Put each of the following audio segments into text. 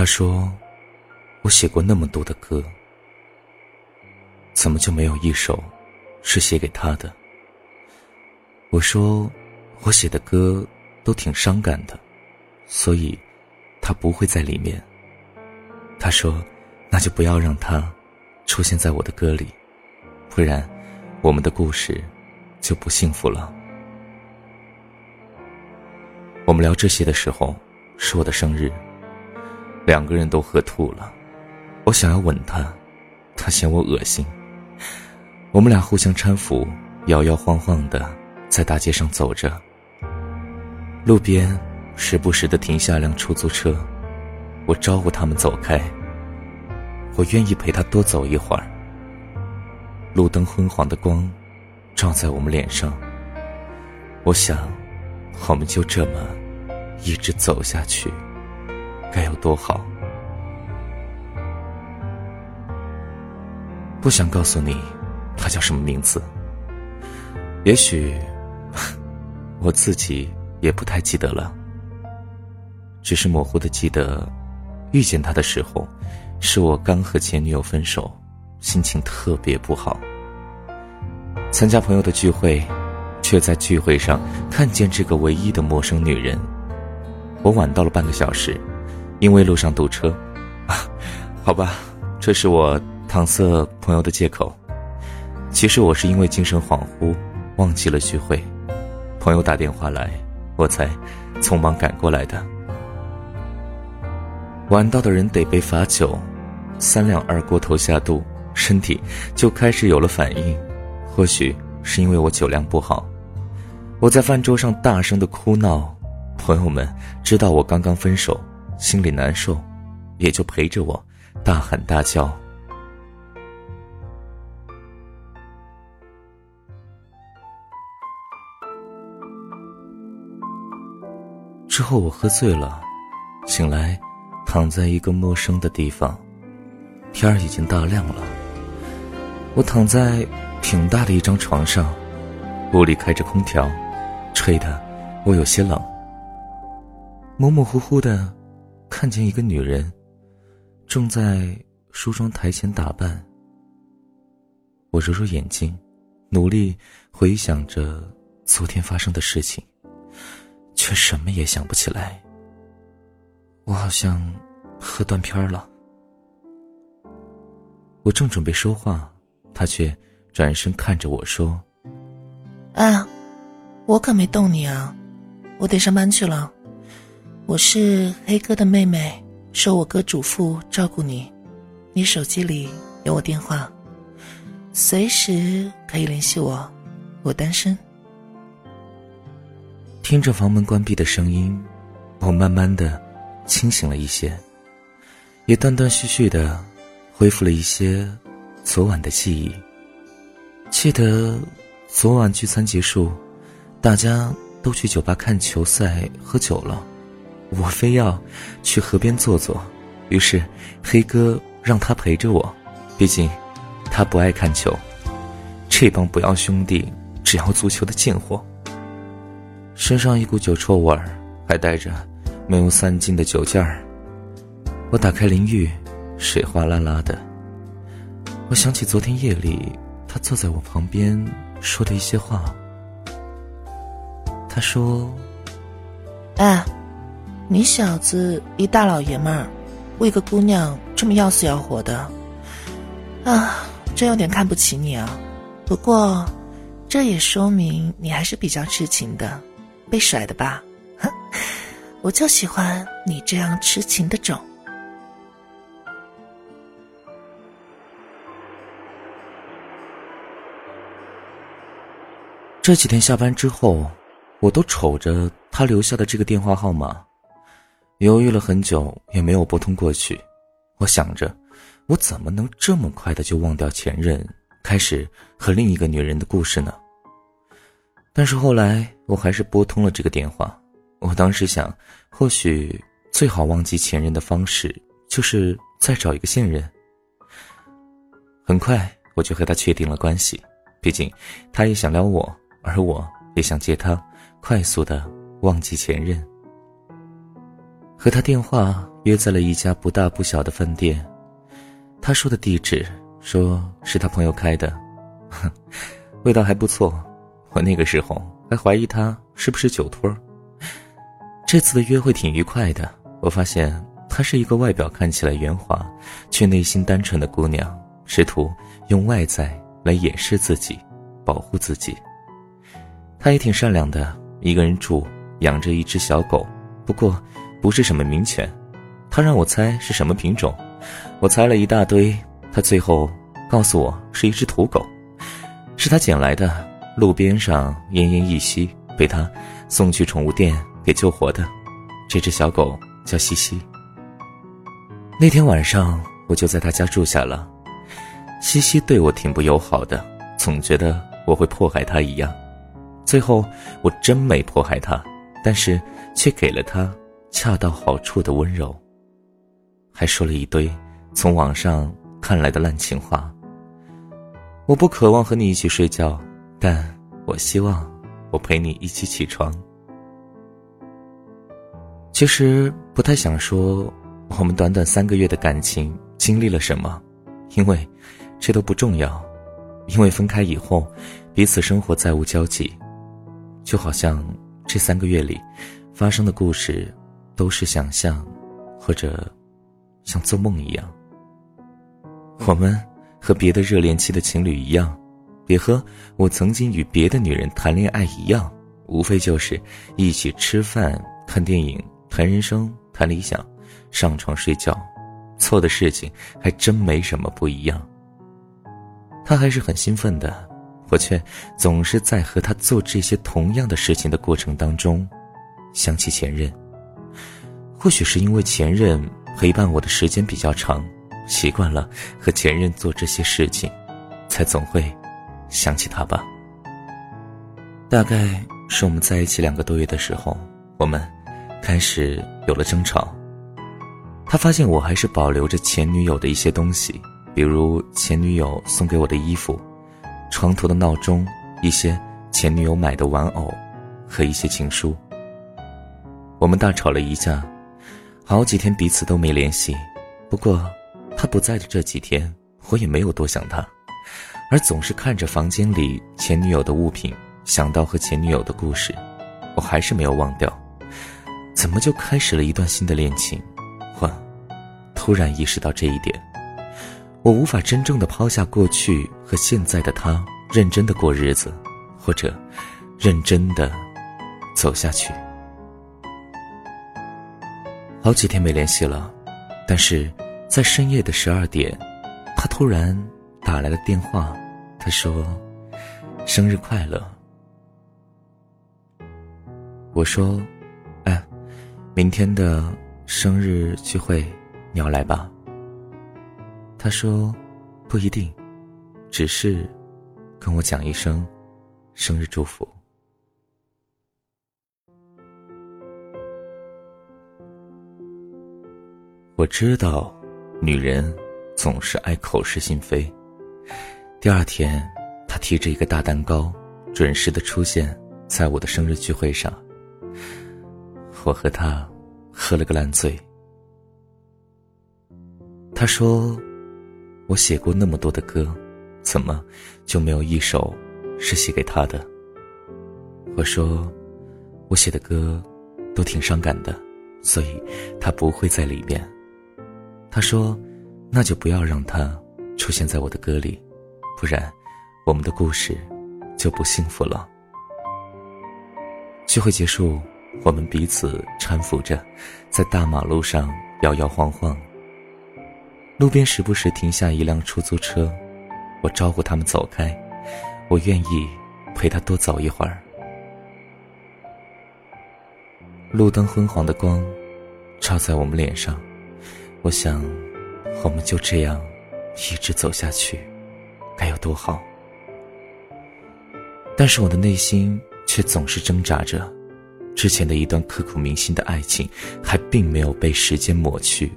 他说：“我写过那么多的歌，怎么就没有一首是写给他的？”我说：“我写的歌都挺伤感的，所以他不会在里面。”他说：“那就不要让他出现在我的歌里，不然我们的故事就不幸福了。”我们聊这些的时候，是我的生日。两个人都喝吐了，我想要吻他，他嫌我恶心。我们俩互相搀扶，摇摇晃晃的在大街上走着。路边时不时的停下辆出租车，我招呼他们走开。我愿意陪他多走一会儿。路灯昏黄的光照在我们脸上，我想，我们就这么一直走下去。该有多好！不想告诉你，他叫什么名字。也许我自己也不太记得了，只是模糊的记得，遇见他的时候，是我刚和前女友分手，心情特别不好。参加朋友的聚会，却在聚会上看见这个唯一的陌生女人。我晚到了半个小时。因为路上堵车，啊，好吧，这是我搪塞朋友的借口。其实我是因为精神恍惚，忘记了聚会。朋友打电话来，我才匆忙赶过来的。晚到的人得被罚酒，三两二锅头下肚，身体就开始有了反应。或许是因为我酒量不好，我在饭桌上大声的哭闹，朋友们知道我刚刚分手。心里难受，也就陪着我大喊大叫。之后我喝醉了，醒来，躺在一个陌生的地方，天儿已经大亮了。我躺在挺大的一张床上，屋里开着空调，吹的我有些冷。模模糊糊的。看见一个女人，正在梳妆台前打扮。我揉揉眼睛，努力回想着昨天发生的事情，却什么也想不起来。我好像喝断片了。我正准备说话，他却转身看着我说：“啊，我可没动你啊，我得上班去了。”我是黑哥的妹妹，受我哥嘱咐照顾你。你手机里有我电话，随时可以联系我。我单身。听着房门关闭的声音，我慢慢的清醒了一些，也断断续续的恢复了一些昨晚的记忆。记得昨晚聚餐结束，大家都去酒吧看球赛喝酒了。我非要去河边坐坐，于是黑哥让他陪着我，毕竟他不爱看球。这帮不要兄弟只要足球的贱货，身上一股酒臭味儿，还带着没有散尽的酒劲儿。我打开淋浴，水哗啦啦的。我想起昨天夜里他坐在我旁边说的一些话。他说：“哎。”你小子一大老爷们儿，为个姑娘这么要死要活的，啊，真有点看不起你啊！不过，这也说明你还是比较痴情的，被甩的吧？哼，我就喜欢你这样痴情的种。这几天下班之后，我都瞅着他留下的这个电话号码。犹豫了很久，也没有拨通过去。我想着，我怎么能这么快的就忘掉前任，开始和另一个女人的故事呢？但是后来，我还是拨通了这个电话。我当时想，或许最好忘记前任的方式，就是再找一个现任。很快，我就和他确定了关系。毕竟，他也想撩我，而我也想借他快速的忘记前任。和他电话约在了一家不大不小的饭店。他说的地址说是他朋友开的，哼，味道还不错。我那个时候还怀疑他是不是酒托。这次的约会挺愉快的，我发现她是一个外表看起来圆滑，却内心单纯的姑娘，试图用外在来掩饰自己，保护自己。她也挺善良的，一个人住，养着一只小狗，不过不是什么名犬。他让我猜是什么品种。我猜了一大堆，他最后告诉我是一只土狗，是他捡来的，路边上奄奄一息，被他送去宠物店给救活的。这只小狗叫西西。那天晚上我就在他家住下了，西西对我挺不友好的，总觉得我会迫害他一样。最后我真没迫害他，但是却给了他恰到好处的温柔。还说了一堆从网上看来的烂情话。我不渴望和你一起睡觉，但我希望我陪你一起起床。其实不太想说我们短短三个月的感情经历了什么，因为这都不重要。因为分开以后，彼此生活再无交集，就好像这三个月里发生的故事都是想象，或者。像做梦一样，我们和别的热恋期的情侣一样，也和我曾经与别的女人谈恋爱一样，无非就是一起吃饭、看电影、谈人生、谈理想、上床睡觉，做的事情还真没什么不一样。他还是很兴奋的，我却总是在和他做这些同样的事情的过程当中，想起前任。或许是因为前任。陪伴我的时间比较长，习惯了和前任做这些事情，才总会想起他吧。大概是我们在一起两个多月的时候，我们开始有了争吵。他发现我还是保留着前女友的一些东西，比如前女友送给我的衣服、床头的闹钟、一些前女友买的玩偶和一些情书。我们大吵了一架。好几天彼此都没联系，不过他不在的这几天，我也没有多想他，而总是看着房间里前女友的物品，想到和前女友的故事，我还是没有忘掉。怎么就开始了一段新的恋情？我突然意识到这一点，我无法真正的抛下过去和现在的他，认真的过日子，或者认真的走下去。好几天没联系了，但是在深夜的十二点，他突然打来了电话。他说：“生日快乐。”我说：“哎，明天的生日聚会你要来吧？”他说：“不一定，只是跟我讲一声生日祝福。”我知道，女人总是爱口是心非。第二天，他提着一个大蛋糕，准时的出现在我的生日聚会上。我和他喝了个烂醉。他说：“我写过那么多的歌，怎么就没有一首是写给他的？”我说：“我写的歌都挺伤感的，所以他不会在里面。”他说：“那就不要让他出现在我的歌里，不然我们的故事就不幸福了。”聚会结束，我们彼此搀扶着，在大马路上摇摇晃晃。路边时不时停下一辆出租车，我招呼他们走开，我愿意陪他多走一会儿。路灯昏黄的光照在我们脸上。我想，我们就这样一直走下去，该有多好。但是我的内心却总是挣扎着，之前的一段刻骨铭心的爱情还并没有被时间抹去，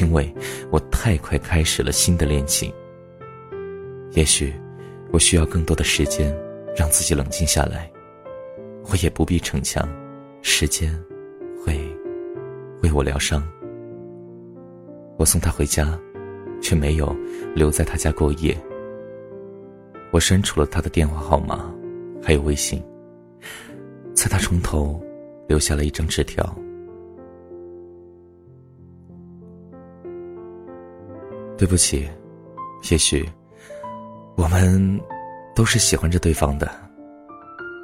因为我太快开始了新的恋情。也许我需要更多的时间，让自己冷静下来。我也不必逞强，时间会。为我疗伤。我送他回家，却没有留在他家过夜。我删除了他的电话号码，还有微信，在他床头留下了一张纸条。对不起，也许我们都是喜欢着对方的，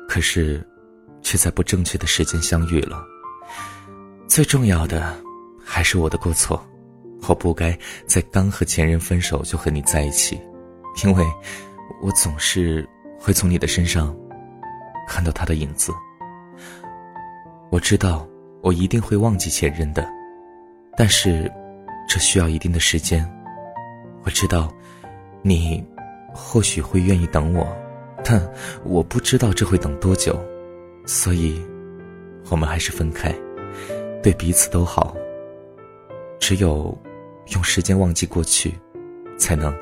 可是却在不正确的时间相遇了。最重要的还是我的过错，我不该在刚和前任分手就和你在一起，因为我总是会从你的身上看到他的影子。我知道我一定会忘记前任的，但是这需要一定的时间。我知道，你或许会愿意等我，但我不知道这会等多久，所以，我们还是分开，对彼此都好。只有用时间忘记过去，才能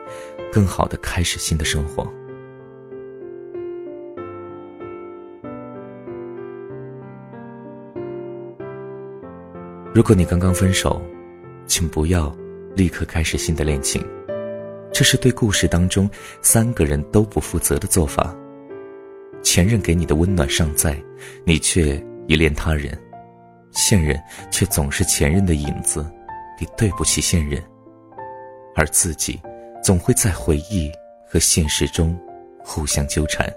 更好的开始新的生活。如果你刚刚分手，请不要立刻开始新的恋情。这是对故事当中三个人都不负责的做法。前任给你的温暖尚在，你却依恋他人；现任却总是前任的影子，你对不起现任。而自己，总会在回忆和现实中互相纠缠。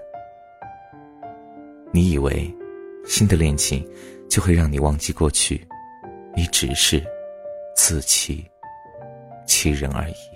你以为新的恋情就会让你忘记过去，你只是自欺欺人而已。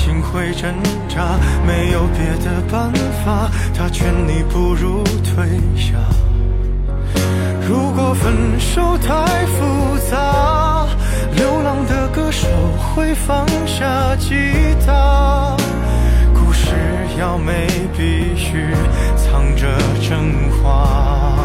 心会挣扎，没有别的办法，他劝你不如退下。如果分手太复杂，流浪的歌手会放下吉他。故事要美必须藏着真话。